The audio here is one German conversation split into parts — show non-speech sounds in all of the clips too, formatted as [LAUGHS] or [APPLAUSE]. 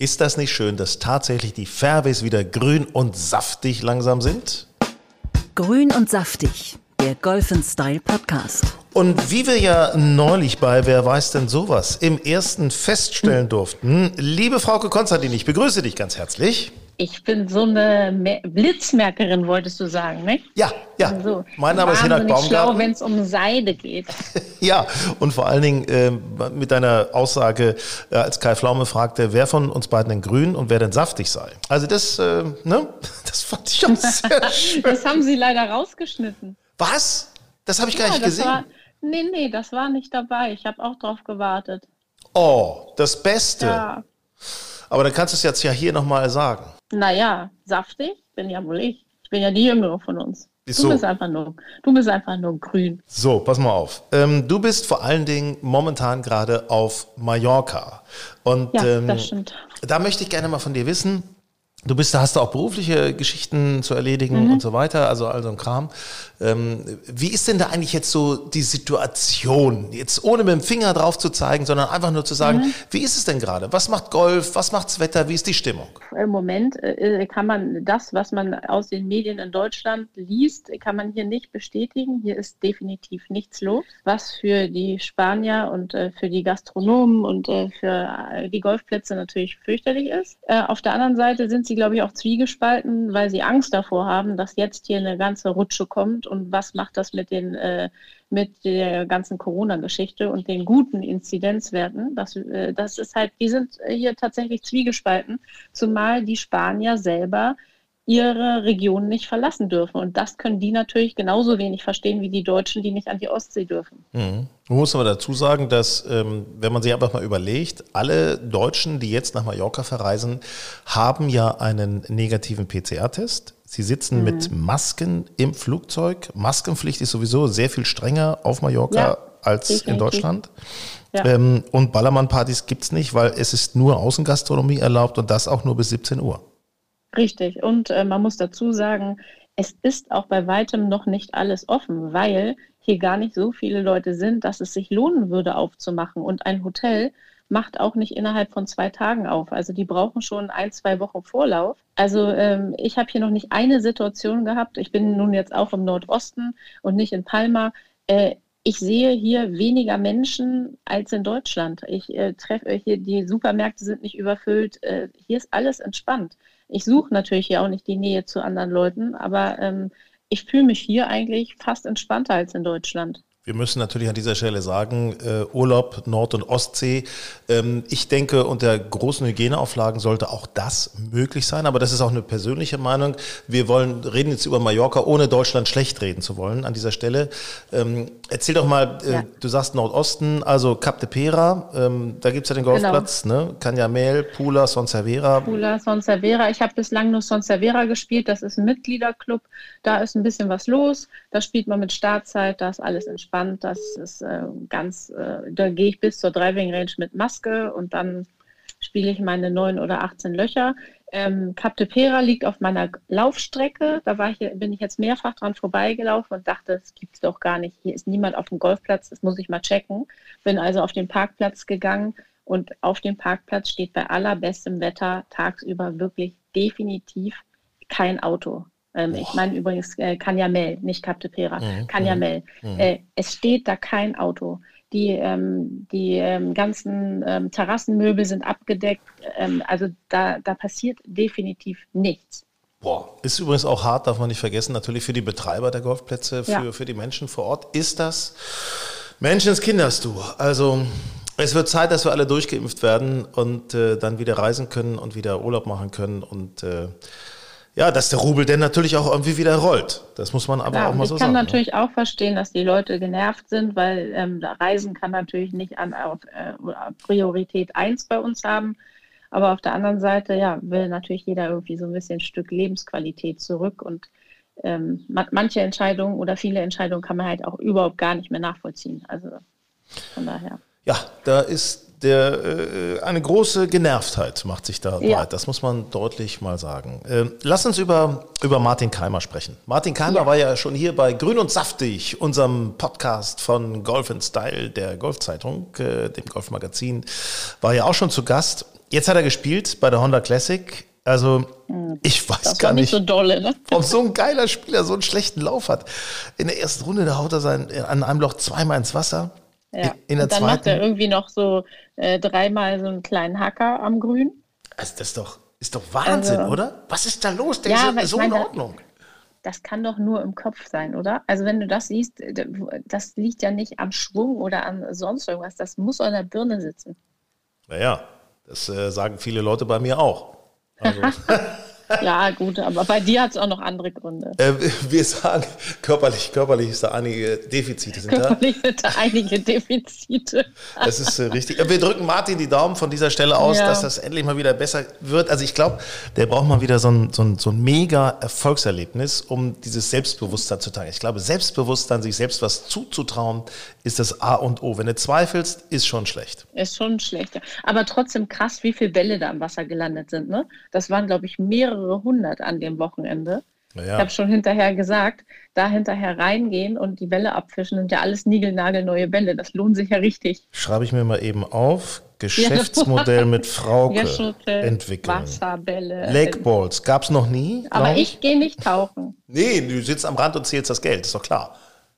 Ist das nicht schön, dass tatsächlich die Fairways wieder grün und saftig langsam sind? Grün und saftig, der Golf Style Podcast. Und wie wir ja neulich bei Wer weiß denn sowas im ersten feststellen durften, liebe Frauke Konstantin, ich begrüße dich ganz herzlich. Ich bin so eine Me Blitzmerkerin, wolltest du sagen, ne? Ja, ja. Also, mein Name ist Hinak Baumgarten. schlau, wenn es um Seide geht. [LAUGHS] ja, und vor allen Dingen äh, mit deiner Aussage, äh, als Kai Pflaume fragte, wer von uns beiden denn grün und wer denn saftig sei. Also das, äh, ne? [LAUGHS] Das fand ich auch sehr [LAUGHS] schön. das haben sie leider rausgeschnitten. Was? Das habe ich ja, gar nicht gesehen. War, nee, nee, das war nicht dabei. Ich habe auch drauf gewartet. Oh, das Beste. Ja. Aber dann kannst du es jetzt ja hier nochmal sagen. Naja, saftig bin ja wohl ich. Ich bin ja die Jüngere von uns. Ist du so. bist einfach nur, du bist einfach nur grün. So, pass mal auf. Ähm, du bist vor allen Dingen momentan gerade auf Mallorca. Und Ja, ähm, das stimmt. da möchte ich gerne mal von dir wissen. Du bist, da hast du auch berufliche Geschichten zu erledigen Mhm. und so weiter, also all so ein Kram. Ähm, wie ist denn da eigentlich jetzt so die Situation? Jetzt ohne mit dem Finger drauf zu zeigen, sondern einfach nur zu sagen, Mhm. wie ist es denn gerade? Was macht Golf? Was macht's Wetter? Wie ist die Stimmung? Im Moment äh, kann man das, was man aus den Medien in Deutschland liest, kann man hier nicht bestätigen. Hier ist definitiv nichts los, was für die Spanier und äh, für die Gastronomen und äh, für äh, die Golfplätze natürlich fürchterlich ist. Äh, auf der anderen Seite sind sie, glaube ich, auch zwiegespalten, weil sie Angst davor haben, dass jetzt hier eine ganze Rutsche kommt und was macht das mit den äh, mit der ganzen Corona-Geschichte und den guten Inzidenzwerten. Das, äh, das ist halt, die sind hier tatsächlich zwiegespalten, zumal die Spanier selber ihre Region nicht verlassen dürfen. Und das können die natürlich genauso wenig verstehen wie die Deutschen, die nicht an die Ostsee dürfen. Mhm. Man muss aber dazu sagen, dass, ähm, wenn man sich einfach mal überlegt, alle Deutschen, die jetzt nach Mallorca verreisen, haben ja einen negativen PCR-Test. Sie sitzen mit Masken im Flugzeug. Maskenpflicht ist sowieso sehr viel strenger auf Mallorca Ja, als in definitiv. Deutschland. Ja. Ähm, und Ballermann-Partys gibt es nicht, weil es ist nur Außengastronomie erlaubt und das auch nur bis 17 Uhr. Richtig. Und äh, man muss dazu sagen, es ist auch bei weitem noch nicht alles offen, weil hier gar nicht so viele Leute sind, dass es sich lohnen würde, aufzumachen. Und ein Hotel macht auch nicht innerhalb von zwei Tagen auf. Also die brauchen schon ein, zwei Wochen Vorlauf. Also ähm, ich habe hier noch nicht eine Situation gehabt. Ich bin nun jetzt auch im Nordosten und nicht in Palma. Äh, ich sehe hier weniger Menschen als in Deutschland. Ich äh, treffe hier, die Supermärkte sind nicht überfüllt. Äh, hier ist alles entspannt. Ich suche natürlich hier auch nicht die Nähe zu anderen Leuten, aber ähm, ich fühle mich hier eigentlich fast entspannter als in Deutschland. Wir müssen natürlich an dieser Stelle sagen, äh, Urlaub Nord- und Ostsee. Ähm, ich denke, unter großen Hygieneauflagen sollte auch das möglich sein. Aber das ist auch eine persönliche Meinung. Wir wollen reden jetzt über Mallorca, ohne Deutschland schlecht reden zu wollen an dieser Stelle. Ähm, erzähl doch mal, äh, Ja. du sagst Nordosten, also Cap de Pera, ähm, da gibt's ja den Golfplatz, ne? Canyamel, Pula, Son Servera. Pula, Son Servera. Ich habe bislang nur Son Servera gespielt. Das ist ein Mitgliederclub. Da ist ein bisschen was los. Da spielt man mit Startzeit. Da ist alles entspannt. Das ist äh, ganz, äh, da gehe ich bis zur Driving Range mit Maske und dann spiele ich meine neun oder 18 Löcher. Ähm, Cap de Pera liegt auf meiner Laufstrecke. Da war ich, bin ich jetzt mehrfach dran vorbeigelaufen und dachte, das gibt es doch gar nicht. Hier ist niemand auf dem Golfplatz, das muss ich mal checken. Bin also auf den Parkplatz gegangen und auf dem Parkplatz steht bei allerbestem Wetter tagsüber wirklich definitiv kein Auto. Ähm, ich meine übrigens äh, Canyamel, nicht Cap de Pera, Mhm, Canyamel. Äh, es steht da kein Auto. Die, ähm, die ähm, ganzen ähm, Terrassenmöbel sind abgedeckt. Ähm, also da, da passiert definitiv nichts. Boah, ist übrigens auch hart, darf man nicht vergessen, natürlich für die Betreiber der Golfplätze, für, Ja. für die Menschen vor Ort. Ist das Menschenskinder du? Also es wird Zeit, dass wir alle durchgeimpft werden und äh, dann wieder reisen können und wieder Urlaub machen können und äh, ja, dass der Rubel denn natürlich auch irgendwie wieder rollt. Das muss man aber Ja, auch mal ich so kann sagen. ne? natürlich auch verstehen, dass die Leute genervt sind, weil ähm, Reisen kann natürlich nicht an auf, äh, Priorität 1 bei uns haben. Aber auf der anderen Seite, ja, will natürlich jeder irgendwie so ein bisschen ein Stück Lebensqualität zurück. Und ähm, ma manche Entscheidungen oder viele Entscheidungen kann man halt auch überhaupt gar nicht mehr nachvollziehen. Also von daher. Ja, da ist der, äh, eine große Genervtheit macht sich da Ja. breit. Das muss man deutlich mal sagen. Ähm, lass uns über, über Martin Keimer sprechen. Martin Keimer Ja. war ja schon hier bei Grün und Saftig, unserem Podcast von Golf Style der Golfzeitung, äh, dem Golfmagazin, war ja auch schon zu Gast. jetzt hat er gespielt bei der Honda Classic. Also, ich weiß Das gar nicht nicht, so dolle, ne? warum so ein geiler Spieler so einen schlechten Lauf hat. In der ersten Runde, da haut er sein, an einem Loch zweimal ins Wasser. Ja. In der und dann macht er zweiten. irgendwie noch so äh, dreimal so einen kleinen Hacker am Grün. Also das ist doch, ist doch Wahnsinn, Also- oder? Was ist da los? Der Ja, ist so in meine- Ordnung. Das kann doch nur im Kopf sein, oder? Also wenn du das siehst, äh, das liegt ja nicht am Schwung oder an sonst irgendwas. Das muss an der Birne sitzen. Naja, das äh, sagen viele Leute bei mir auch. Also, [LAUGHS] Ja, gut, aber bei dir hat es auch noch andere Gründe. äh, wir sagen, körperlich, körperlich ist da einige Defizite sind da. Körperlich sind da einige Defizite. Das ist äh, richtig. Äh, Wir drücken Martin die Daumen von dieser Stelle aus, Ja. dass das endlich mal wieder besser wird. Also ich glaube, der braucht mal wieder so ein, so ein, so ein mega Erfolgserlebnis, um dieses Selbstbewusstsein zu teilen. Ich glaube, Selbstbewusstsein, sich selbst was zuzutrauen, ist das A und O. Wenn du zweifelst, ist schon schlecht. Ist schon schlechter. Aber trotzdem krass, wie viele Bälle da im Wasser gelandet sind. Ne? Das waren, glaube ich, mehrere hundert an dem Wochenende. Ich Naja, habe schon hinterher gesagt, da hinterher reingehen und die Bälle abfischen, sind ja alles niegelnagelneue Bälle. Das lohnt sich ja richtig. schreibe ich mir mal eben auf. Geschäftsmodell mit Frauke entwickeln. Wasserbälle. Lakeballs gab es noch nie. Aber glaub ich gehe nicht tauchen. [LAUGHS] Nee, du sitzt am Rand und zählst das Geld, ist doch klar.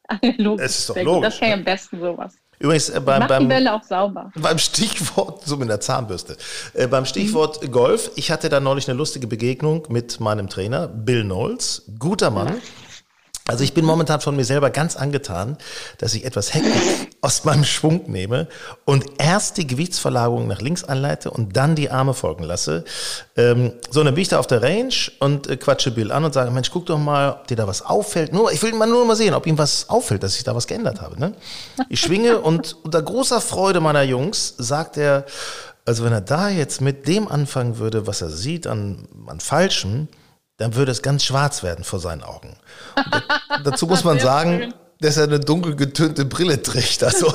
[LAUGHS] logisch. Es ist doch logisch, Das kann ich am besten sowas. Übrigens, äh, beim, Mach die beim, Bälle auch sauber. [LAUGHS] Beim Stichwort, so mit der Zahnbürste, äh, beim Stichwort Golf, ich hatte da neulich eine lustige Begegnung mit meinem Trainer, Bill Knowles, guter Mann. Also ich bin momentan von mir selber ganz angetan, dass ich etwas Hektik [LAUGHS] aus meinem Schwung nehme und erst die Gewichtsverlagerung nach links anleite und dann die Arme folgen lasse. Ähm, so, dann bin ich da auf der Range und äh, quatsche Bill an und sage, Mensch, guck doch mal, ob dir da was auffällt. Nur, ich will mal nur mal sehen, ob ihm was auffällt, dass ich da was geändert habe. Ne? Ich schwinge [LAUGHS] und unter großer Freude meiner Jungs sagt er, also wenn er da jetzt mit dem anfangen würde, was er sieht an, an Falschen, dann würde es ganz schwarz werden vor seinen Augen. [LAUGHS] Dazu muss man sagen, schön. dass er eine dunkel getönte Brille trägt. Also. [LAUGHS]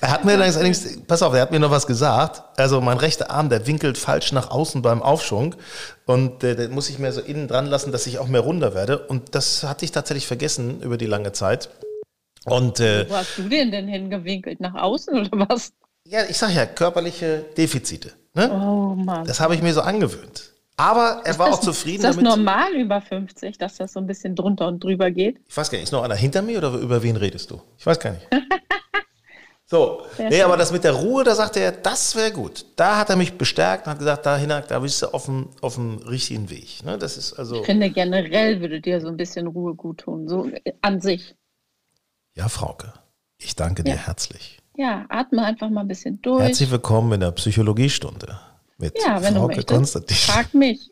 er hat mir allerdings, pass auf, er hat mir noch was gesagt. Also mein rechter Arm, der winkelt falsch nach außen beim Aufschwung. Und äh, den muss ich mir so innen dran lassen, dass ich auch mehr runter werde. Und das hatte ich tatsächlich vergessen über die lange Zeit. Und äh, Wo hast du den denn hingewinkelt? Nach außen oder was? ja, ich sag ja, körperliche Defizite. Ne? Oh Mann. Das habe ich mir so angewöhnt. Aber er war auch ist zufrieden das damit. normal über 50, dass das so ein bisschen drunter und drüber geht? Ich weiß gar nicht, ist noch einer hinter mir oder über wen redest du? Ich weiß gar nicht. [LAUGHS] So, Sehr nee, schön. aber das mit der Ruhe, da sagte er, das wäre gut. Da hat er mich bestärkt und hat gesagt, da Hinak, da bist du auf dem, auf dem richtigen Weg. Ne, das ist also, Ich finde, generell würde dir so ein bisschen Ruhe gut tun, so an sich. ja, Frauke, ich danke dir Ja. herzlich. Ja, atme einfach mal ein bisschen durch. Herzlich willkommen in der Psychologiestunde mit ja, wenn du Frauke möchtest, Konstantin. frag mich.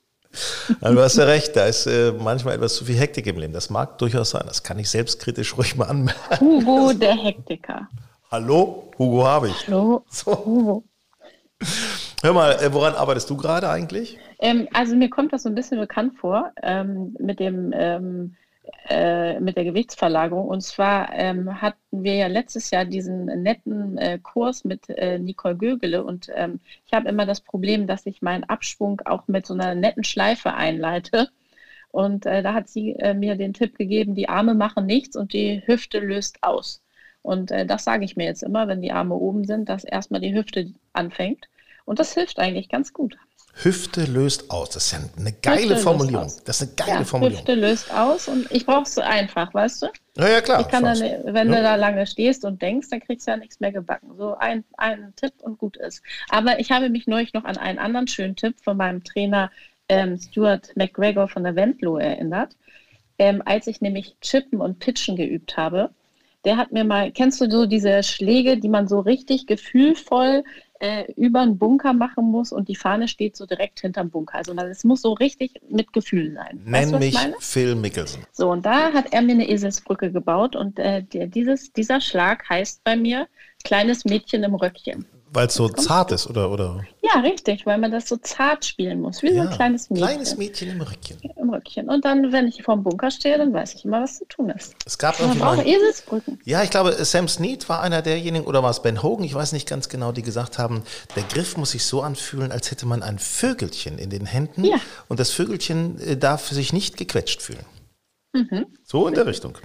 Ja, [LAUGHS] du hast ja recht, da ist äh, manchmal etwas zu viel Hektik im Leben. Das mag durchaus sein. Das kann ich selbstkritisch [LAUGHS] ruhig mal anmerken. Hugo, der Hektiker. Hallo, Hugo Habich. Hallo, [LAUGHS] So. Hugo. Hör mal, äh, woran arbeitest du gerade eigentlich? Ähm, also mir kommt das so ein bisschen bekannt vor ähm, mit dem ähm, äh, mit der Gewichtsverlagerung. Und zwar ähm, hatten wir ja letztes Jahr diesen netten äh, Kurs mit äh, Nicole Gögele und ähm, ich habe immer das Problem, dass ich meinen Abschwung auch mit so einer netten Schleife einleite. Und äh, da hat sie äh, mir den Tipp gegeben, die Arme machen nichts und die Hüfte löst aus. Und das sage ich mir jetzt immer, wenn die Arme oben sind, dass erstmal die Hüfte anfängt. Und das hilft eigentlich ganz gut. Hüfte löst aus. Das ist ja eine geile Hüfte Formulierung. Das ist eine geile Ja, Formulierung. Hüfte löst aus und ich brauche es einfach, weißt du? Ja, ja, klar. Ich kann dann, wenn Ja. du da lange stehst und denkst, dann kriegst du ja nichts mehr gebacken. So ein, ein Tipp und gut ist. Aber ich habe mich neulich noch an einen anderen schönen Tipp von meinem Trainer ähm, Stuart McGregor von der Wendlow erinnert. Ähm, als ich nämlich Chippen und Pitchen geübt habe, der hat mir mal, kennst du so diese Schläge, die man so richtig gefühlvoll äh, über einen Bunker machen muss und die Fahne steht so direkt hinterm Bunker. Also es muss so richtig mit Gefühl sein. Nenn weißt mich? Phil Mickelson. So, und da hat er mir eine Eselsbrücke gebaut und äh, der, dieses, dieser Schlag heißt bei mir kleines Mädchen im Röckchen. Weil es so zart ist, oder? oder? Ja, richtig, weil man das so zart spielen muss, wie so ein kleines Mädchen Kleines Mädchen im Rückchen. im Röckchen. Und dann, wenn ich vorm Bunker stehe, dann weiß ich immer, was zu tun ist. Es gab Man irgendwie braucht mal. Eselsbrücken. Ja, ich glaube, Sam Snead war einer derjenigen, oder war es Ben Hogan, ich weiß nicht ganz genau, die gesagt haben, der Griff muss sich so anfühlen, als hätte man ein Vögelchen in den Händen Ja. und das Vögelchen äh, darf sich nicht gequetscht fühlen. Mhm. So in der Richtung.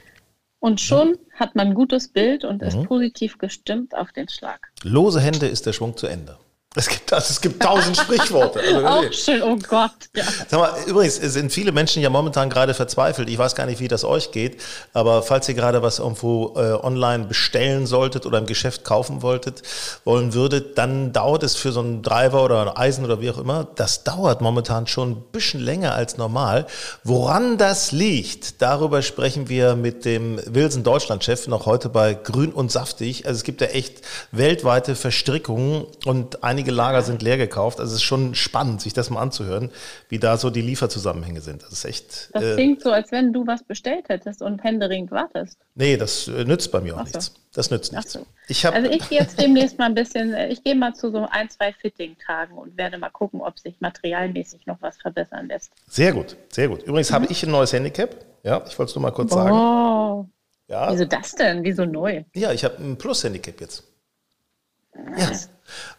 Und schon hat man ein gutes Bild und ist positiv gestimmt auf den Schlag. Lose Hände ist der Schwung zu Ende. Es gibt, das, es gibt tausend Sprichworte. Also, [LAUGHS] Auch schön, oh Gott. Ja. Sag mal, übrigens es sind viele Menschen ja momentan gerade verzweifelt. Ich weiß gar nicht, wie das euch geht, aber falls ihr gerade was irgendwo äh, online bestellen solltet oder im Geschäft kaufen wolltet, wollen würdet, dann dauert es für so einen Driver oder ein Eisen oder wie auch immer, das dauert momentan schon ein bisschen länger als normal. Woran das liegt, darüber sprechen wir mit dem Wilson Deutschland-Chef noch heute bei Grün und Saftig. Also es gibt ja echt weltweite Verstrickungen und einige Lager sind leer gekauft. Also es ist schon spannend, sich das mal anzuhören, wie da so die Lieferzusammenhänge sind. Das ist echt. Das äh, klingt so, als wenn du was bestellt hättest und händeringend wartest. nee, das äh, nützt bei mir auch so. nichts. Das nützt nichts. so. Ich habe Also ich gehe jetzt demnächst mal ein bisschen, äh, ich gehe mal zu so ein, zwei Fitting-Tagen und werde mal gucken, ob sich materialmäßig noch was verbessern lässt. sehr gut, sehr gut. Übrigens habe ich ein neues Handicap. Ja, ich wollte es nur mal kurz sagen. Oh, Ja, wieso das denn? Wieso neu? ja ich habe ein Plus-Handicap jetzt. Ja.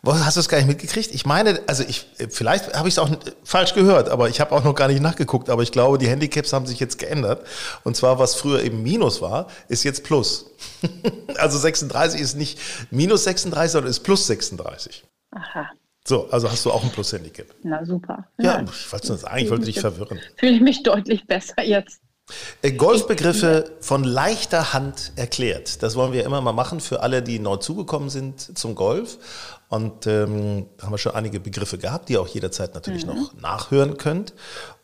Hast du es gar nicht mitgekriegt? Ich meine, also ich, vielleicht habe ich es auch falsch gehört, aber ich habe auch noch gar nicht nachgeguckt. Aber ich glaube, die Handicaps haben sich jetzt geändert. Und zwar, was früher eben Minus war, ist jetzt Plus. [LAUGHS] also 36 ist nicht minus 36, sondern ist plus 36. Aha, So, also hast du auch ein Plus-Handicap. na super. Ja, ich wollte nur sagen, ich wollte dich verwirren. Fühle ich mich deutlich besser jetzt. Äh, Golfbegriffe von leichter Hand erklärt. Das wollen wir immer mal machen für alle, die neu zugekommen sind zum Golf. Und ähm, da haben wir schon einige Begriffe gehabt, die ihr auch jederzeit natürlich noch nachhören könnt.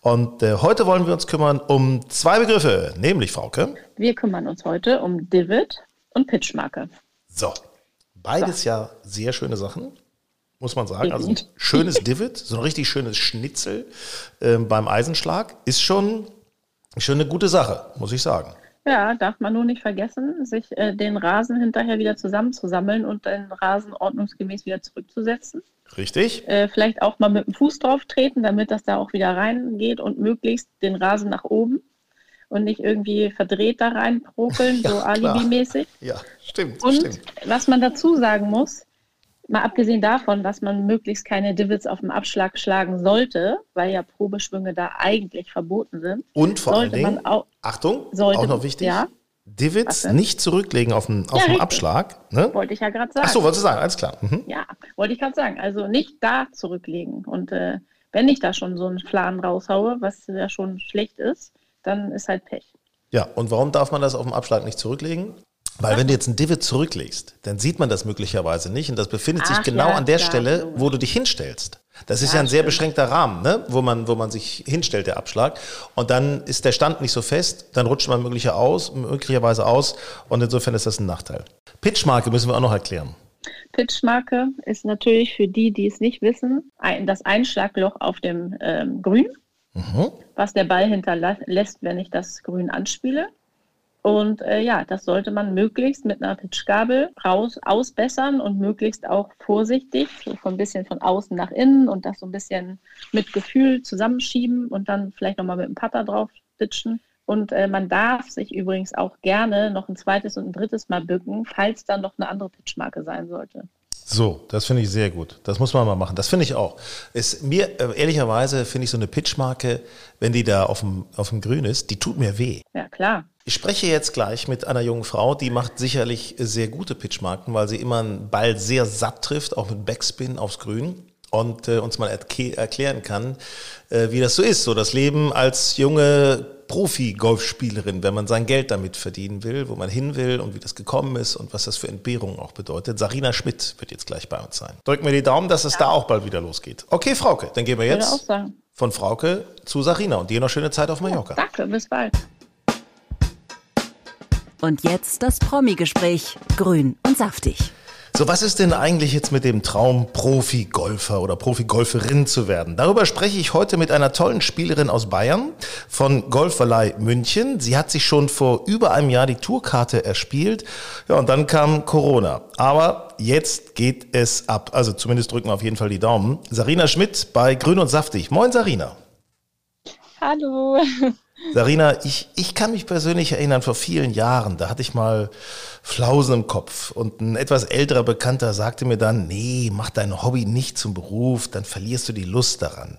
Und äh, heute wollen wir uns kümmern um zwei Begriffe, nämlich Frauke. Wir kümmern uns heute um Divot und Pitchmarke. So, beides ja sehr schöne Sachen, muss man sagen. Also ein [LAUGHS] schönes Divot, so ein richtig schönes Schnitzel ähm, beim Eisenschlag ist schon, schon eine gute Sache, muss ich sagen. Ja, darf man nur nicht vergessen, sich äh, den Rasen hinterher wieder zusammenzusammeln und den Rasen ordnungsgemäß wieder zurückzusetzen. Richtig? Äh, vielleicht auch mal mit dem Fuß drauf treten, damit das da auch wieder reingeht und möglichst den Rasen nach oben und nicht irgendwie verdreht da reinprokeln, [LAUGHS] so Ja, klar. alibimäßig. Ja, stimmt, Und stimmt. was man dazu sagen muss, mal abgesehen davon, dass man möglichst keine Divots auf dem Abschlag schlagen sollte, weil ja Probeschwünge da eigentlich verboten sind, Und vor allen Dingen, auch, Achtung, sollte- auch noch wichtig, ja. Divots nicht zurücklegen auf dem, auf Ja, dem. Abschlag. Ne? wollte ich ja gerade sagen. Ach so, wolltest du sagen, alles klar. Mhm. Ja, wollte ich gerade sagen. Also nicht da zurücklegen. Und äh, wenn ich da schon so einen Fladen raushaue, was ja schon schlecht ist, dann ist halt Pech. Ja, und warum darf man das auf dem Abschlag nicht zurücklegen? Weil wenn du jetzt ein Divot zurücklegst, dann sieht man das möglicherweise nicht und das befindet sich Ach genau ja, an der klar, Stelle, wo du dich hinstellst. Das ist Ja, ja ein sehr stimmt. beschränkter Rahmen, ne? wo, man, wo man sich hinstellt, der Abschlag. Und dann ist der Stand nicht so fest, dann rutscht man möglicher aus, möglicherweise aus und insofern ist das ein Nachteil. Pitchmarke müssen wir auch noch erklären. Pitchmarke ist natürlich für die, die es nicht wissen, ein, das Einschlagloch auf dem ähm, Grün, Mhm. was der Ball hinterlässt, wenn ich das Grün anspiele. Und äh, ja, das sollte man möglichst mit einer Pitchgabel raus ausbessern und möglichst auch vorsichtig, so ein bisschen von außen nach innen und das so ein bisschen mit Gefühl zusammenschieben und dann vielleicht nochmal mit dem Putter drauf pitchen. Und äh, man darf sich übrigens auch gerne noch ein zweites und ein drittes Mal bücken, falls dann noch eine andere Pitchmarke sein sollte. So, das finde ich sehr gut. Das muss man mal machen. Das finde ich auch. Ist mir, äh, ehrlicherweise, finde ich so eine Pitchmarke, wenn die da auf dem, auf dem Grün ist, die tut mir weh. Ja, klar. Ich spreche jetzt gleich mit einer jungen Frau, die macht sicherlich sehr gute Pitchmarken, weil sie immer einen Ball sehr satt trifft, auch mit Backspin aufs Grün und äh, uns mal erklären kann, äh, wie das so ist, so das Leben als junge Profi-Golfspielerin, wenn man sein Geld damit verdienen will, wo man hin will und wie das gekommen ist und was das für Entbehrungen auch bedeutet. Sarina Schmidt wird jetzt gleich bei uns sein. Drücken wir die Daumen, dass es da auch bald wieder losgeht. Okay, Frauke, dann gehen wir jetzt von Frauke zu Sarina und dir noch schöne Zeit auf Mallorca. Danke, bis bald. Und jetzt das Promi-Gespräch. Grün und saftig. So, was ist denn eigentlich jetzt mit dem Traum, Profi-Golfer oder Profi-Golferin zu werden? Darüber spreche ich heute mit einer tollen Spielerin aus Bayern von Golfverleih München. Sie hat sich schon vor über einem Jahr die Tourkarte erspielt. Ja, und dann kam Corona. Aber jetzt geht es ab. Also zumindest drücken wir auf jeden Fall die Daumen. Sarina Schmidt bei Grün und Saftig. Moin, Sarina. Hallo. Sarina, ich, ich kann mich persönlich erinnern, vor vielen Jahren, da hatte ich mal Flausen im Kopf und ein etwas älterer Bekannter sagte mir dann, nee, mach dein Hobby nicht zum Beruf, dann verlierst du die Lust daran.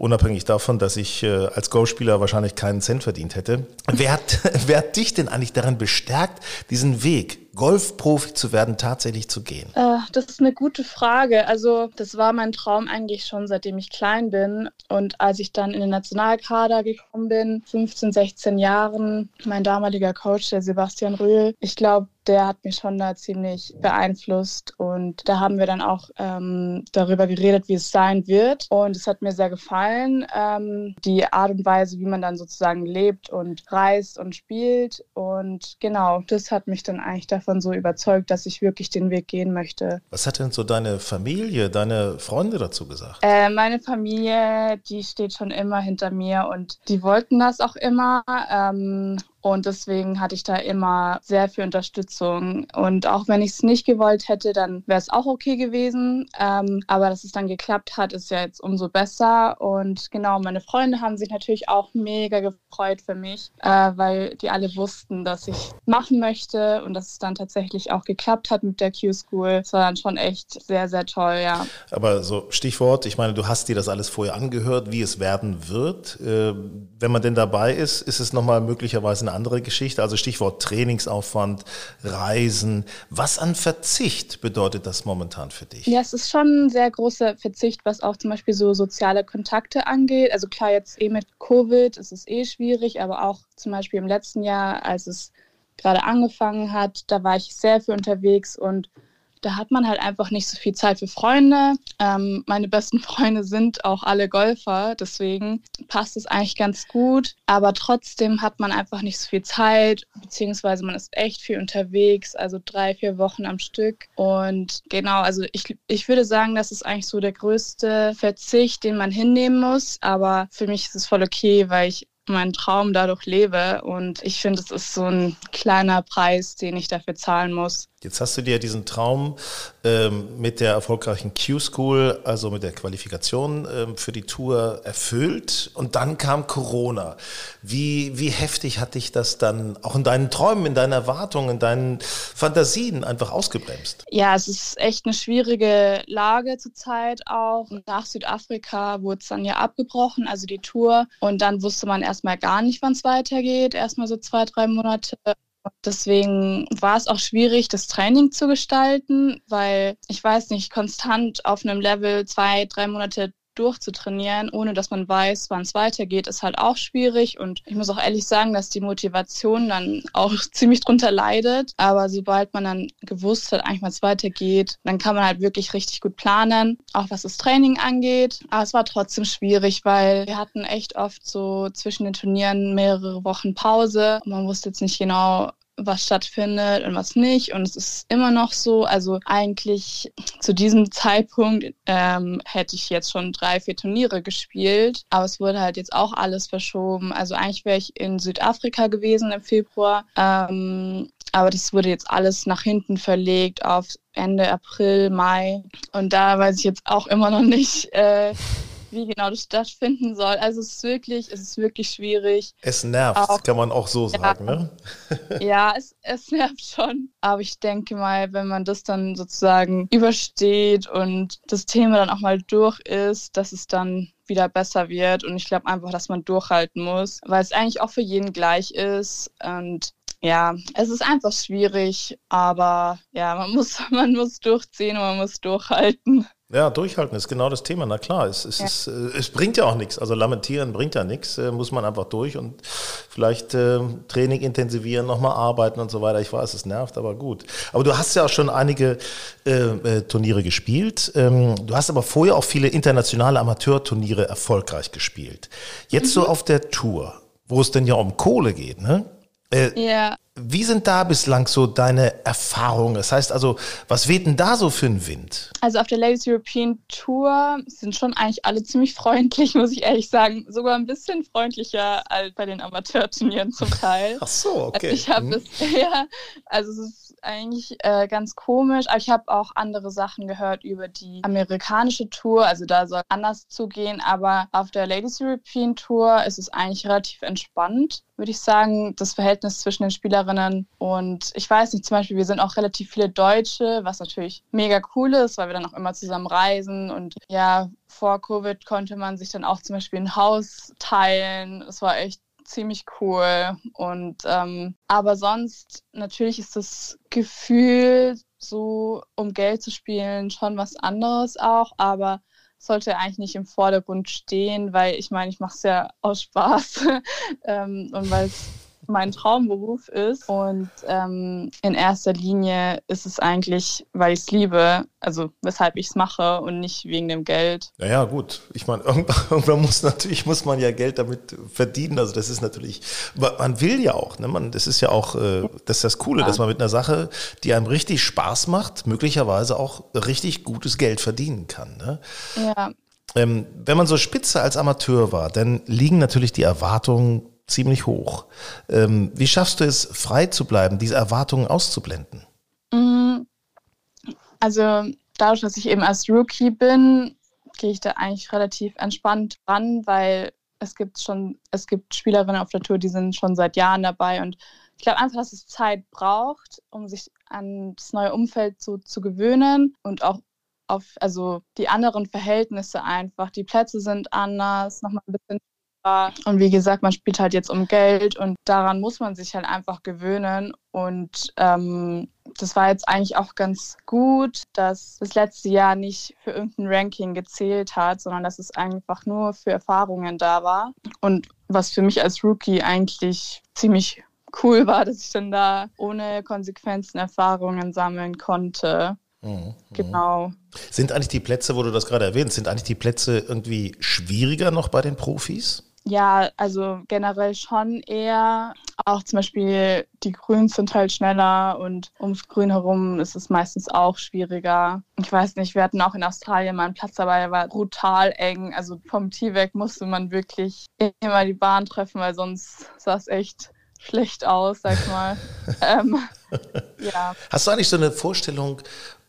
Unabhängig davon, dass ich äh, als Golfspieler wahrscheinlich keinen Cent verdient hätte. Wer hat, [LAUGHS] wer hat dich denn eigentlich daran bestärkt, diesen Weg Golfprofi zu werden, tatsächlich zu gehen? Äh, das ist eine gute Frage. Also das war mein Traum eigentlich schon, seitdem ich klein bin. Und als ich dann in den Nationalkader gekommen bin, 15, 16 Jahren, mein damaliger Coach, der Sebastian Röhl, ich glaube, der hat mich schon da ziemlich beeinflusst. Und da haben wir dann auch ähm, darüber geredet, wie es sein wird. Und es hat mir sehr gefallen, ähm, die Art und Weise, wie man dann sozusagen lebt und reist und spielt. Und genau, das hat mich dann eigentlich davon so überzeugt, dass ich wirklich den Weg gehen möchte. Was hat denn so deine Familie, deine Freunde dazu gesagt? Äh, meine Familie, die steht schon immer hinter mir und die wollten das auch immer. Ähm, und deswegen hatte ich da immer sehr viel Unterstützung. Und auch wenn ich es nicht gewollt hätte, dann wäre es auch okay gewesen. Ähm, aber dass es dann geklappt hat, ist ja jetzt umso besser. Und genau, meine Freunde haben sich natürlich auch mega gefreut für mich, äh, weil die alle wussten, dass ich machen möchte und dass es dann tatsächlich auch geklappt hat mit der Q-School. Es war dann schon echt sehr, sehr toll, ja. Aber so Stichwort, ich meine, du hast dir das alles vorher angehört, wie es werden wird. Äh, wenn man denn dabei ist, ist es nochmal möglicherweise eine eine andere Geschichte. Also Stichwort Trainingsaufwand, Reisen. Was an Verzicht bedeutet das momentan für dich? Ja, es ist schon ein sehr großer Verzicht, was auch zum Beispiel so soziale Kontakte angeht. Also klar, jetzt eh mit Covid ist es eh schwierig, aber auch zum Beispiel im letzten Jahr, als es gerade angefangen hat, da war ich sehr viel unterwegs und da hat man halt einfach nicht so viel Zeit für Freunde. Ähm, meine besten [LAUGHS] Freunde sind auch alle Golfer, deswegen passt es eigentlich ganz gut. Aber trotzdem hat man einfach nicht so viel Zeit, beziehungsweise man ist echt viel unterwegs, also drei, vier Wochen am Stück. Und genau, also ich, ich würde sagen, das ist eigentlich so der größte Verzicht, den man hinnehmen muss. Aber für mich ist es voll okay, weil ich meinen Traum dadurch lebe. Und ich finde, es ist so ein kleiner Preis, den ich dafür zahlen muss. Jetzt hast du dir diesen Traum ähm, mit der erfolgreichen Q-School, also mit der Qualifikation ähm, für die Tour erfüllt und dann kam Corona. Wie, wie heftig hat dich das dann auch in deinen Träumen, in deinen Erwartungen, in deinen Fantasien einfach ausgebremst? Ja, es ist echt eine schwierige Lage zurzeit auch. Nach Südafrika wurde es dann ja abgebrochen, also die Tour. Und dann wusste man erstmal gar nicht, wann es weitergeht. Erstmal so zwei, drei Monate. Deswegen war es auch schwierig, das Training zu gestalten, weil ich weiß nicht, konstant auf einem Level zwei, drei Monate durchzutrainieren, ohne dass man weiß, wann es weitergeht, ist halt auch schwierig. Und ich muss auch ehrlich sagen, dass die Motivation dann auch [LAUGHS] ziemlich drunter leidet. Aber sobald man dann gewusst hat, eigentlich wann es weitergeht, dann kann man halt wirklich richtig gut planen, auch was das Training angeht. Aber es war trotzdem schwierig, weil wir hatten echt oft so zwischen den Turnieren mehrere Wochen Pause. Man wusste jetzt nicht genau, was stattfindet und was nicht. Und es ist immer noch so. Also eigentlich zu diesem Zeitpunkt ähm, hätte ich jetzt schon drei, vier Turniere gespielt. Aber es wurde halt jetzt auch alles verschoben. Also eigentlich wäre ich in Südafrika gewesen im Februar. Ähm, aber das wurde jetzt alles nach hinten verlegt auf Ende April, Mai. Und da weiß ich jetzt auch immer noch nicht, äh, wie genau das stattfinden soll. Also es ist wirklich, es ist wirklich schwierig. Es nervt, auch, kann man auch so ja, sagen, ne? [LAUGHS] ja, es, es nervt schon. Aber ich denke mal, wenn man das dann sozusagen übersteht und das Thema dann auch mal durch ist, dass es dann wieder besser wird. Und ich glaube einfach, dass man durchhalten muss, weil es eigentlich auch für jeden gleich ist. Und ja, es ist einfach schwierig, aber ja, man muss, [LAUGHS] man muss durchziehen und man muss durchhalten. Ja, durchhalten ist genau das Thema. Na klar, es, es, ja. ist, äh, es bringt ja auch nichts. Also lamentieren bringt ja nichts. Äh, muss man einfach durch und vielleicht äh, Training intensivieren, nochmal arbeiten und so weiter. Ich weiß, es nervt, aber gut. Aber du hast ja auch schon einige äh, äh, Turniere gespielt. Ähm, du hast aber vorher auch viele internationale Amateurturniere erfolgreich gespielt. Jetzt mhm. so auf der Tour, wo es denn ja um Kohle geht, ne? Äh, ja. Wie sind da bislang so deine Erfahrungen? Das heißt also, was weht denn da so für ein Wind? Also auf der Ladies European Tour sind schon eigentlich alle ziemlich freundlich, [LAUGHS] muss ich ehrlich sagen. Sogar ein bisschen freundlicher als bei den Amateurturnieren zum Teil. Ach so, okay. Also ich habe Hm. bisher, [LAUGHS] also es ist eigentlich äh, ganz komisch, aber ich habe auch andere Sachen gehört über die amerikanische Tour. Also da soll anders zugehen, aber auf der Ladies European Tour ist es eigentlich relativ entspannt, würde ich sagen, das Verhältnis zwischen den Spielerinnen. Und ich weiß nicht, zum Beispiel, wir sind auch relativ viele Deutsche, was natürlich mega cool ist, weil wir dann auch immer zusammen reisen. Und ja, vor Covid konnte man sich dann auch zum Beispiel ein Haus teilen. Es war echt ziemlich cool. Und ähm, aber sonst natürlich ist das Gefühl, so um Geld zu spielen, schon was anderes auch, aber sollte eigentlich nicht im Vordergrund stehen, weil ich meine, ich mache es ja aus Spaß [LAUGHS] ähm, und weil es mein Traumberuf ist. Und ähm, in erster Linie ist es eigentlich, weil ich es liebe, also weshalb ich es mache und nicht wegen dem Geld. Naja, gut. Ich meine, [LAUGHS] irgendwann, muss natürlich, muss man ja Geld damit verdienen. Also das ist natürlich, man- will ja auch, ne? Man, das ist ja auch, äh, das ist das Coole, dass man mit einer Sache, die einem richtig Spaß macht, möglicherweise auch richtig gutes Geld verdienen kann. Ne? Ja, Ähm, wenn man so spitze als Amateur war, dann liegen natürlich die Erwartungen ziemlich hoch. Ähm, wie schaffst du es, frei zu bleiben, diese Erwartungen auszublenden? Mm, Also dadurch, dass ich eben als Rookie bin, gehe ich da eigentlich relativ entspannt ran, weil es gibt schon, es gibt Spielerinnen auf der Tour, die sind schon seit Jahren dabei und ich glaube einfach, dass es Zeit braucht, um sich an das neue Umfeld zu, zu gewöhnen und auch auf also die anderen Verhältnisse einfach. Die Plätze sind anders, nochmal ein bisschen. Und wie gesagt, man spielt halt jetzt um Geld und daran muss man sich halt einfach gewöhnen. Und ähm, das war jetzt eigentlich auch ganz gut, dass das letzte Jahr nicht für irgendein Ranking gezählt hat, sondern dass es einfach nur für Erfahrungen da war. Und was für mich als Rookie eigentlich ziemlich cool war, dass ich dann da ohne Konsequenzen Erfahrungen sammeln konnte. Genau. Sind eigentlich die Plätze, wo du das gerade erwähnst, sind eigentlich die Plätze irgendwie schwieriger noch bei den Profis? Ja, also generell schon eher. Auch zum Beispiel die Grüns sind halt schneller und ums Grün herum ist es meistens auch schwieriger. Ich weiß nicht, wir hatten auch in Australien mal einen Platz dabei, der war brutal eng. Also vom Tee weg musste man wirklich immer die Bahn treffen, weil sonst sah es echt schlecht aus, sag mal. [LAUGHS] ähm, ja. Hast du eigentlich so eine Vorstellung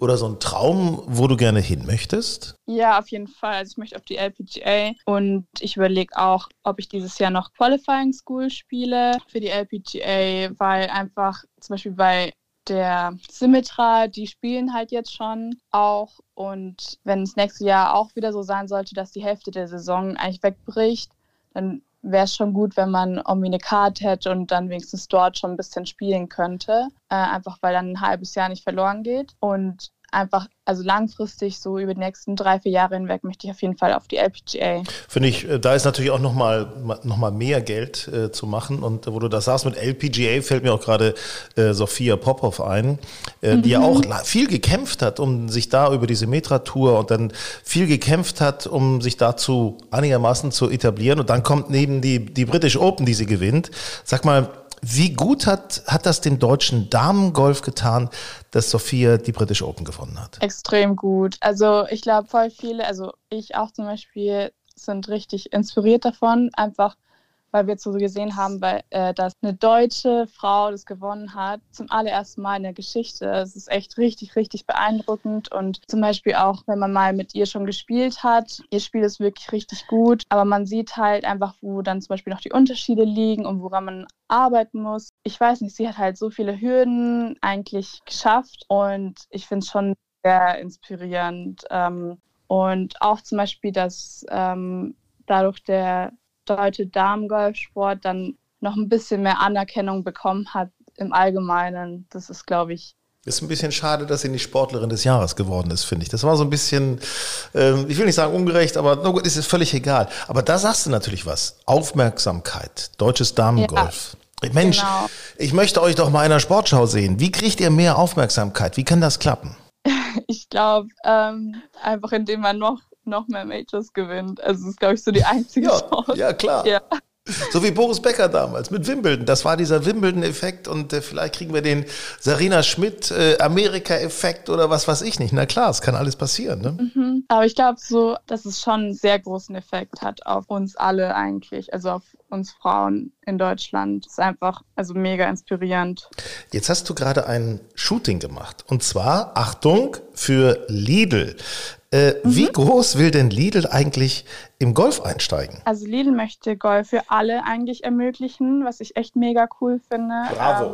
oder so einen Traum, wo du gerne hin möchtest? Ja, auf jeden Fall. Also ich möchte auf die LPGA und ich überlege auch, ob ich dieses Jahr noch Qualifying School spiele für die LPGA, weil einfach zum Beispiel bei der Symmetra, die spielen halt jetzt schon auch und wenn es nächstes Jahr auch wieder so sein sollte, dass die Hälfte der Saison eigentlich wegbricht, dann wäre es schon gut, wenn man irgendwie eine Karte hätte und dann wenigstens dort schon ein bisschen spielen könnte. Äh, einfach weil dann ein halbes Jahr nicht verloren geht. Und einfach, also langfristig, so über die nächsten drei, vier Jahre hinweg, möchte ich auf jeden Fall auf die LPGA. Finde ich, äh, da ist natürlich auch nochmal noch mal mehr Geld äh, zu machen. Und äh, wo du das sagst mit LPGA, fällt mir auch gerade äh, Sophia Popov ein, äh, die ja auch la- viel gekämpft hat, um sich da über diese Metra-Tour und dann viel gekämpft hat, um sich dazu einigermaßen zu etablieren. Und dann kommt neben die, die British Open, die sie gewinnt. Sag mal, wie gut hat, hat das dem deutschen Damengolf getan, dass Sophia die British Open gewonnen hat? Extrem gut. Also ich glaube, voll viele, also ich auch zum Beispiel, sind richtig inspiriert davon, einfach weil wir so gesehen haben, weil, äh, dass eine deutsche Frau das gewonnen hat, zum allerersten Mal in der Geschichte. Es ist echt richtig, richtig beeindruckend. Und zum Beispiel auch, wenn man mal mit ihr schon gespielt hat, ihr Spiel ist wirklich richtig gut. Aber man sieht halt einfach, wo dann zum Beispiel noch die Unterschiede liegen und woran man arbeiten muss. Ich weiß nicht, sie hat halt so viele Hürden eigentlich geschafft und ich finde es schon sehr inspirierend. Ähm, und auch zum Beispiel, dass ähm, dadurch der deutsche Damengolfsport dann noch ein bisschen mehr Anerkennung bekommen hat im Allgemeinen. Das ist, glaube ich, Ist ein bisschen schade, dass sie nicht Sportlerin des Jahres geworden ist, finde ich. Das war so ein bisschen, ähm, ich will nicht sagen ungerecht, aber no gut, ist es völlig egal. Aber da sagst du natürlich was. Aufmerksamkeit, deutsches Damengolf. Mensch, genau. ich möchte euch doch mal in einer Sportschau sehen. Wie kriegt ihr mehr Aufmerksamkeit? Wie kann das klappen? [LAUGHS] ich glaube, ähm, einfach indem man noch, noch mehr Majors gewinnt. Also das ist, glaube ich, so die einzige [LAUGHS] Ja, Chance. ja klar. Ja. So wie Boris Becker damals mit Wimbledon. Das war dieser Wimbledon-Effekt und äh, vielleicht kriegen wir den Sarina Schmidt äh, oder was weiß ich nicht. Na klar, es kann alles passieren. Ne? Mhm. Aber ich glaube so, dass es schon einen sehr großen Effekt hat auf uns alle eigentlich, also auf uns Frauen in Deutschland. Das ist einfach also mega inspirierend. Jetzt hast du gerade ein Shooting gemacht und zwar, Achtung, für Lidl. Äh, mhm. Wie groß will denn Lidl eigentlich im Golf einsteigen? Also Lidl möchte Golf für alle eigentlich ermöglichen, was ich echt mega cool finde. Bravo. Ähm,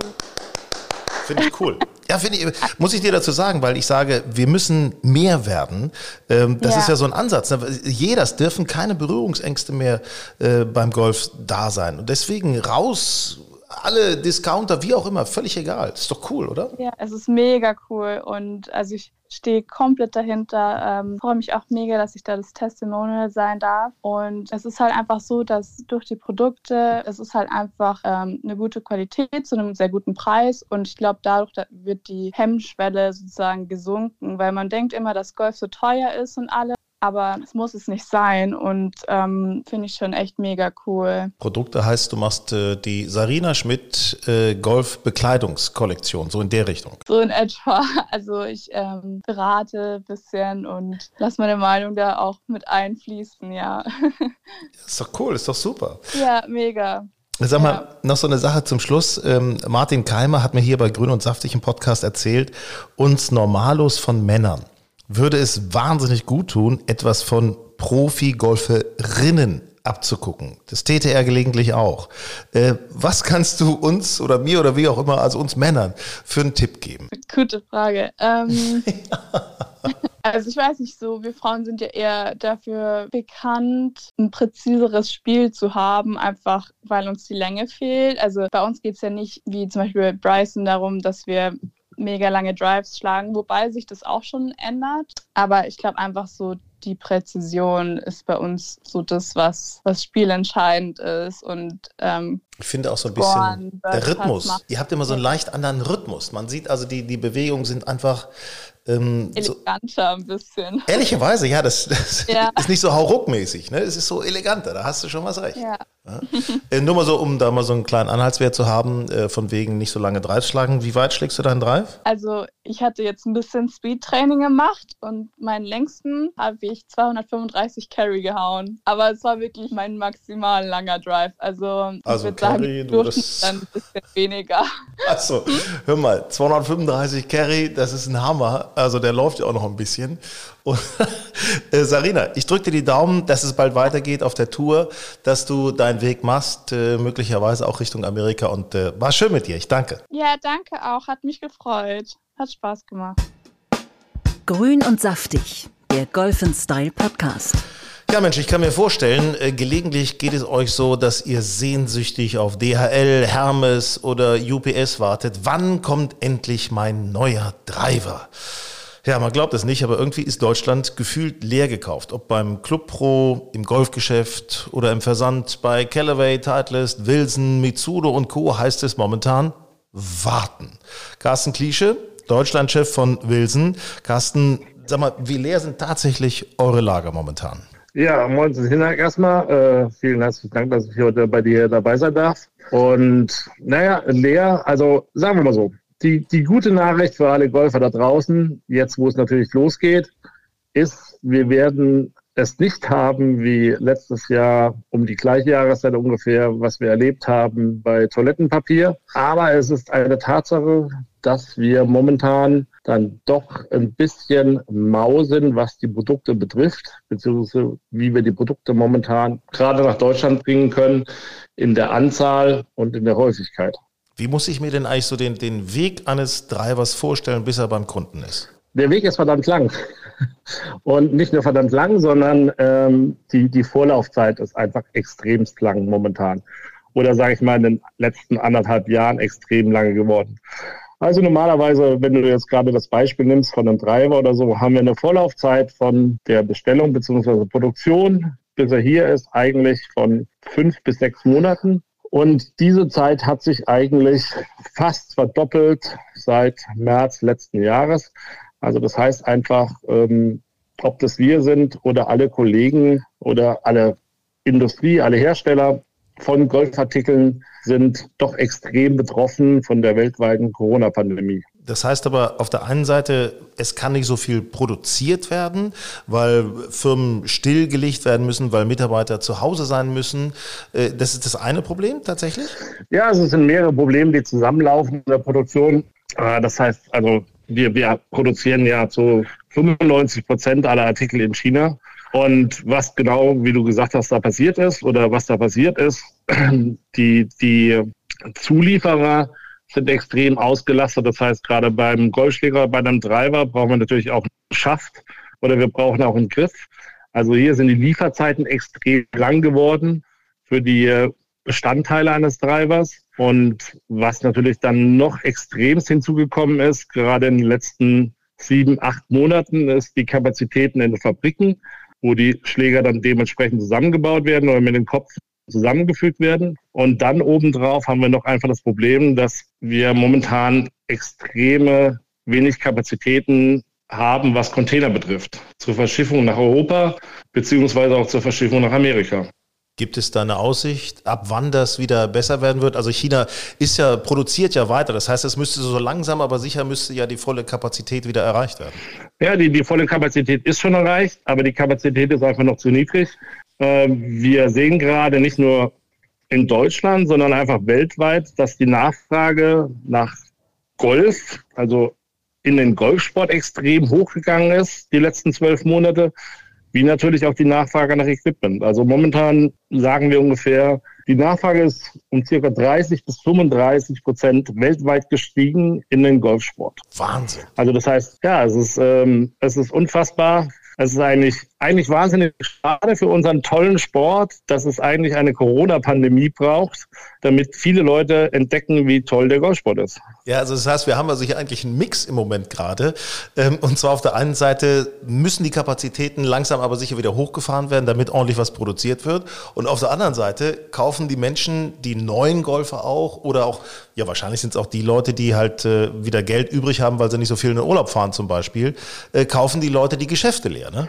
Finde ich cool. [LAUGHS] Ja, finde ich, muss ich dir dazu sagen, weil ich sage, wir müssen mehr werden. Ähm, das ja. ist ja so ein Ansatz. Ne? Jeder, es dürfen keine Berührungsängste mehr äh, beim Golf da sein. Und deswegen raus, alle Discounter, wie auch immer, völlig egal. Ist doch cool, oder? Ja, es ist mega cool. Und also ich stehe komplett dahinter. Ähm, freue mich auch mega, dass ich da das Testimonial sein darf. Und es ist halt einfach so, dass durch die Produkte, es ist halt einfach ähm, eine gute Qualität zu einem sehr guten Preis. Und ich glaube, dadurch wird die Hemmschwelle sozusagen gesunken, weil man denkt immer, dass Golf so teuer ist und alles aber es muss es nicht sein und ähm, finde ich schon echt mega cool. Produkte heißt, du machst äh, die Sarina Schmidt äh, Golf Bekleidungskollektion, so in der Richtung. So in etwa. [LAUGHS] Also ich ähm, berate ein bisschen und lasse meine Meinung da auch mit einfließen, ja. [LAUGHS] ist doch cool, ist doch super. Ja, mega. Sag mal, ja. noch so eine Sache zum Schluss. Ähm, Martin Keimer hat mir hier bei Grün und Saftig im Podcast erzählt, uns Normalos von Männern würde es wahnsinnig gut tun, etwas von Profi-Golferinnen abzugucken. Das täte er gelegentlich auch. Äh, was kannst du uns oder mir oder wie auch immer, also uns Männern, für einen Tipp geben? Gute Frage. Ähm, [LAUGHS] [LAUGHS] also ich weiß nicht so, wir Frauen sind ja eher dafür bekannt, ein präziseres Spiel zu haben, einfach weil uns die Länge fehlt. Also bei uns geht es ja nicht wie zum Beispiel Bryson darum, dass wir mega lange Drives schlagen, wobei sich das auch schon ändert. Aber ich glaube einfach so, die Präzision ist bei uns so das, was, was spielentscheidend ist. Und ähm, ich finde auch so ein bisschen der Rhythmus. Ihr habt immer so einen leicht anderen Rhythmus. Man sieht also, die, die Bewegungen sind einfach ähm, eleganter so, ein bisschen. Ehrlicherweise, ja, das, das ja. [LAUGHS] ist nicht so hauruckmäßig, ne? Es ist so eleganter, da hast du schon was recht. Ja. ja. Äh, nur mal so, um da mal so einen kleinen Anhaltswert zu haben, äh, von wegen nicht so lange Drive schlagen. Wie weit schlägst du deinen Drive? Also ich hatte jetzt ein bisschen Speed-Training gemacht und meinen längsten habe ich 235 Carry gehauen. Aber es war wirklich mein maximal langer Drive. Also, also Carry, sagen, du das... dann ein bisschen weniger. Achso, hör mal, 235 Carry, das ist ein Hammer. Also der läuft ja auch noch ein bisschen. Und, [LAUGHS] äh, Sarina, ich drücke dir die Daumen, dass es bald weitergeht auf der Tour, dass du deinen Weg machst, äh, möglicherweise auch Richtung Amerika. Und äh, war schön mit dir. Ich danke. Ja, danke auch. Hat mich gefreut. Hat Spaß gemacht. Grün und saftig, der Golf Style Podcast. Ja, Mensch, ich kann mir vorstellen, äh, gelegentlich geht es euch so, dass ihr sehnsüchtig auf DHL, Hermes oder UPS wartet. Wann kommt endlich mein neuer Driver? Ja, man glaubt es nicht, aber irgendwie ist Deutschland gefühlt leer gekauft. Ob beim Club Pro, im Golfgeschäft oder im Versand bei Callaway, Titleist, Wilson, Mitsudo und Co. heißt es momentan warten. Carsten Kliesche, Deutschlandchef von Wilson. Carsten, sag mal, wie leer sind tatsächlich eure Lager momentan? Ja, moin, Hinak erstmal. Äh, vielen herzlichen Dank, dass ich heute bei dir dabei sein darf. Und naja, leer, also sagen wir mal so, die, die gute Nachricht für alle Golfer da draußen, jetzt wo es natürlich losgeht, ist, wir werden es nicht haben wie letztes Jahr um die gleiche Jahreszeit ungefähr, was wir erlebt haben bei Toilettenpapier. Aber es ist eine Tatsache, dass wir momentan dann doch ein bisschen mausen, was die Produkte betrifft, beziehungsweise wie wir die Produkte momentan gerade nach Deutschland bringen können, in der Anzahl und in der Häufigkeit. Wie muss ich mir denn eigentlich so den, den Weg eines Drivers vorstellen, bis er beim Kunden ist? Der Weg ist verdammt lang. Und nicht nur verdammt lang, sondern ähm, die, die Vorlaufzeit ist einfach extremst lang momentan. Oder sage ich mal in den letzten anderthalb Jahren extrem lange geworden. Also normalerweise, wenn du jetzt gerade das Beispiel nimmst von einem Driver oder so, haben wir eine Vorlaufzeit von der Bestellung bzw. Produktion, bis er hier ist, eigentlich von fünf bis sechs Monaten. Und diese Zeit hat sich eigentlich fast verdoppelt seit März letzten Jahres. Also das heißt einfach, ähm, ob das wir sind oder alle Kollegen oder alle Industrie, alle Hersteller, von Golfartikeln sind doch extrem betroffen von der weltweiten Corona-Pandemie. Das heißt aber auf der einen Seite, es kann nicht so viel produziert werden, weil Firmen stillgelegt werden müssen, weil Mitarbeiter zu Hause sein müssen. Äh, das ist das eine Problem tatsächlich? Ja, es sind mehrere Probleme, die zusammenlaufen in der Produktion. Äh, das heißt, also wir, wir produzieren ja zu 95 Prozent aller Artikel in China. Und was genau, wie du gesagt hast, da passiert ist oder was da passiert ist, [CLEARS THROAT] die, die Zulieferer sind extrem ausgelastet. Das heißt, gerade beim Golfschläger, bei einem Driver brauchen wir natürlich auch einen Schaft oder wir brauchen auch einen Griff. Also hier sind die Lieferzeiten extrem lang geworden für die Bestandteile eines Drivers. Und was natürlich dann noch extremst hinzugekommen ist, gerade in den letzten sieben, acht Monaten, ist die Kapazitäten in den Fabriken, wo die Schläger dann dementsprechend zusammengebaut werden oder mit dem Kopf zusammengefügt werden. Und dann obendrauf haben wir noch einfach das Problem, dass wir momentan extreme wenig Kapazitäten haben, was Container betrifft. Zur Verschiffung nach Europa beziehungsweise auch zur Verschiffung nach Amerika. Gibt es da eine Aussicht, ab wann das wieder besser werden wird? Also China ist ja, produziert ja weiter. Das heißt, es müsste so langsam, aber sicher müsste ja die volle Kapazität wieder erreicht werden. Ja, die, die volle Kapazität ist schon erreicht, aber die Kapazität ist einfach noch zu niedrig. Ähm, wir sehen gerade nicht nur in Deutschland, sondern einfach weltweit, dass die Nachfrage nach Golf, also in den Golfsport extrem hochgegangen ist, die letzten zwölf Monate, wie natürlich auch die Nachfrage nach Equipment. Also momentan sagen wir ungefähr, die Nachfrage ist um circa 30 bis 35 Prozent weltweit gestiegen in den Golfsport. Wahnsinn. Also das heißt, ja, es ist, ähm, es ist unfassbar, es ist eigentlich, eigentlich wahnsinnig schade für unseren tollen Sport, dass es eigentlich eine Corona-Pandemie braucht, damit viele Leute entdecken, wie toll der Golfsport ist. Ja, also das heißt, wir haben also hier eigentlich einen Mix im Moment gerade. Ähm, und zwar auf der einen Seite müssen die Kapazitäten langsam aber sicher wieder hochgefahren werden, damit ordentlich was produziert wird. Und auf der anderen Seite kaufen die Menschen, die neuen Golfer auch oder auch, ja wahrscheinlich sind es auch die Leute, die halt äh, wieder Geld übrig haben, weil sie nicht so viel in den Urlaub fahren zum Beispiel, äh, kaufen die Leute die Geschäfte leer ne?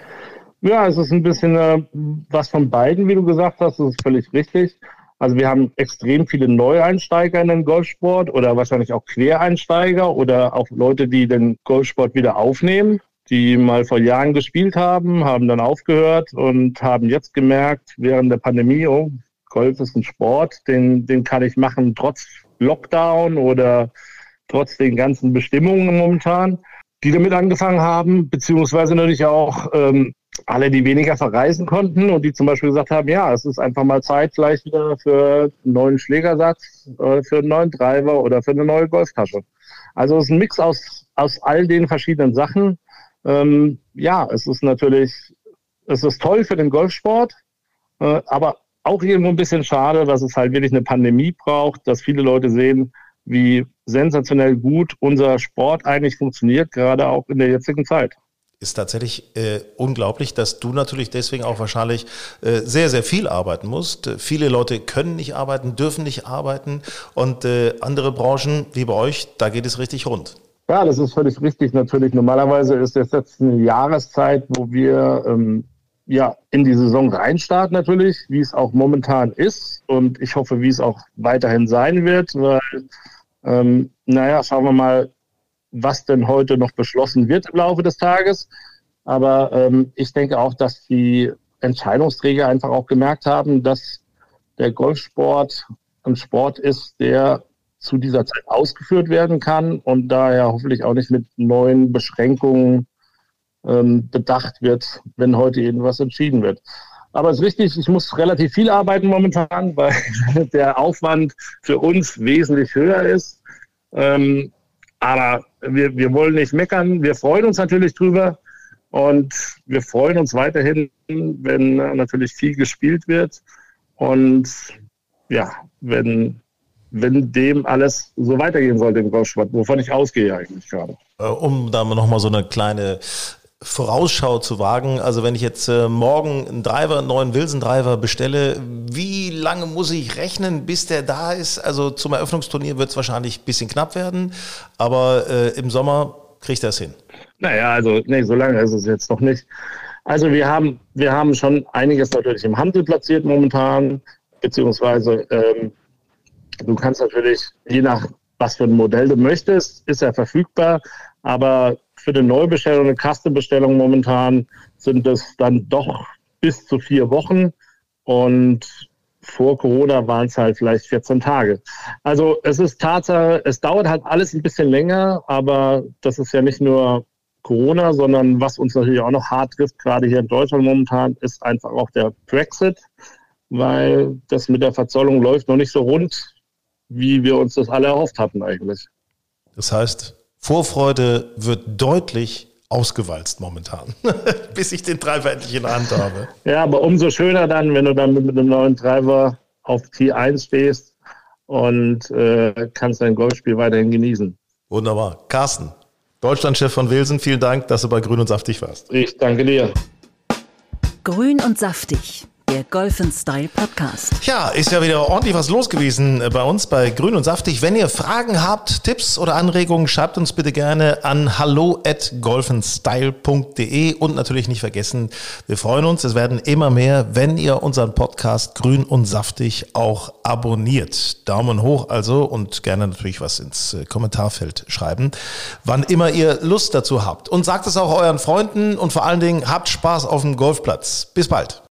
Ja, es ist ein bisschen äh, was von beiden, wie du gesagt hast. Das ist völlig richtig. Also wir haben extrem viele Neueinsteiger in den Golfsport oder wahrscheinlich auch Quereinsteiger oder auch Leute, die den Golfsport wieder aufnehmen, die mal vor Jahren gespielt haben, haben dann aufgehört und haben jetzt gemerkt, während der Pandemie, oh, Golf ist ein Sport, den, den kann ich machen trotz Lockdown oder trotz den ganzen Bestimmungen momentan die damit angefangen haben, beziehungsweise natürlich auch ähm, alle, die weniger verreisen konnten und die zum Beispiel gesagt haben, ja, es ist einfach mal Zeit vielleicht wieder für einen neuen Schlägersatz, äh, für einen neuen Driver oder für eine neue Golftasche. Also es ist ein Mix aus, aus all den verschiedenen Sachen. Ähm, ja, es ist natürlich, es ist toll für den Golfsport, äh, aber auch irgendwo ein bisschen schade, dass es halt wirklich eine Pandemie braucht, dass viele Leute sehen, wie sensationell gut unser Sport eigentlich funktioniert, gerade auch in der jetzigen Zeit ist tatsächlich äh, unglaublich, dass du natürlich deswegen auch wahrscheinlich äh, sehr, sehr viel arbeiten musst. Viele Leute können nicht arbeiten, dürfen nicht arbeiten und äh, andere Branchen wie bei euch, da geht es richtig rund. Ja, das ist völlig richtig. Natürlich, normalerweise ist das jetzt eine Jahreszeit, wo wir ähm, ja in die Saison reinstarten natürlich, wie es auch momentan ist und ich hoffe, wie es auch weiterhin sein wird, weil ähm, naja, schauen wir mal, was denn heute noch beschlossen wird im Laufe des Tages. Aber ähm, ich denke auch, dass die Entscheidungsträger einfach auch gemerkt haben, dass der Golfsport ein Sport ist, der zu dieser Zeit ausgeführt werden kann und daher hoffentlich auch nicht mit neuen Beschränkungen ähm, bedacht wird, wenn heute irgendwas entschieden wird. Aber es ist richtig, ich muss relativ viel arbeiten momentan, [LAUGHS] weil der Aufwand für uns wesentlich höher ist. Ähm, aber wir, wir wollen nicht meckern. Wir freuen uns natürlich drüber. Und wir freuen uns weiterhin, wenn natürlich viel gespielt wird. Und ja, wenn, wenn dem alles so weitergehen sollte im Golfsport, wovon ich ausgehe eigentlich gerade. Äh, um da nochmal so eine kleine Vorausschau zu wagen. Also wenn ich jetzt äh, morgen einen Driver, einen neuen Wilson-Driver bestelle, wie lange muss ich rechnen, bis der da ist? Also zum Eröffnungsturnier wird es wahrscheinlich ein bisschen knapp werden, aber äh, im Sommer kriegt er es hin. Naja, also nee, so lange ist es jetzt noch nicht. Also wir haben, wir haben schon einiges natürlich im Handel platziert momentan. beziehungsweise ähm, du kannst natürlich, je nach was für ein Modell du möchtest, ist er verfügbar, aber für eine Neubestellung, eine Kastenbestellung momentan sind es dann doch bis zu vier Wochen und vor Corona waren es halt vielleicht 14 Tage. Also es ist Tatsache, es dauert halt alles ein bisschen länger, aber das ist ja nicht nur Corona, sondern was uns natürlich auch noch hart trifft, gerade hier in Deutschland momentan, ist einfach auch der Brexit, weil das mit der Verzollung läuft noch nicht so rund, wie wir uns das alle erhofft hatten eigentlich. Das heißt, Vorfreude wird deutlich ausgewalzt momentan, [LAUGHS] bis ich den Treiber endlich in der Hand habe. Ja, aber umso schöner dann, wenn du dann mit einem neuen Treiber auf T1 stehst und äh, kannst dein Golfspiel weiterhin genießen. Wunderbar. Carsten, Deutschlandchef von Wilson, vielen Dank, dass du bei Grün und Saftig warst. Ich danke dir. Grün und Saftig der Golf Style Podcast. Ja, ist ja wieder ordentlich was los gewesen äh, bei uns bei Grün und Saftig. Wenn ihr Fragen habt, Tipps oder Anregungen, schreibt uns bitte gerne an hallo at golfenstyle.de und natürlich nicht vergessen, wir freuen uns, es werden immer mehr, wenn ihr unseren Podcast Grün und Saftig auch abonniert. Daumen hoch also und gerne natürlich was ins äh, Kommentarfeld schreiben, wann immer ihr Lust dazu habt. Und sagt es auch euren Freunden und vor allen Dingen habt Spaß auf dem Golfplatz. Bis bald.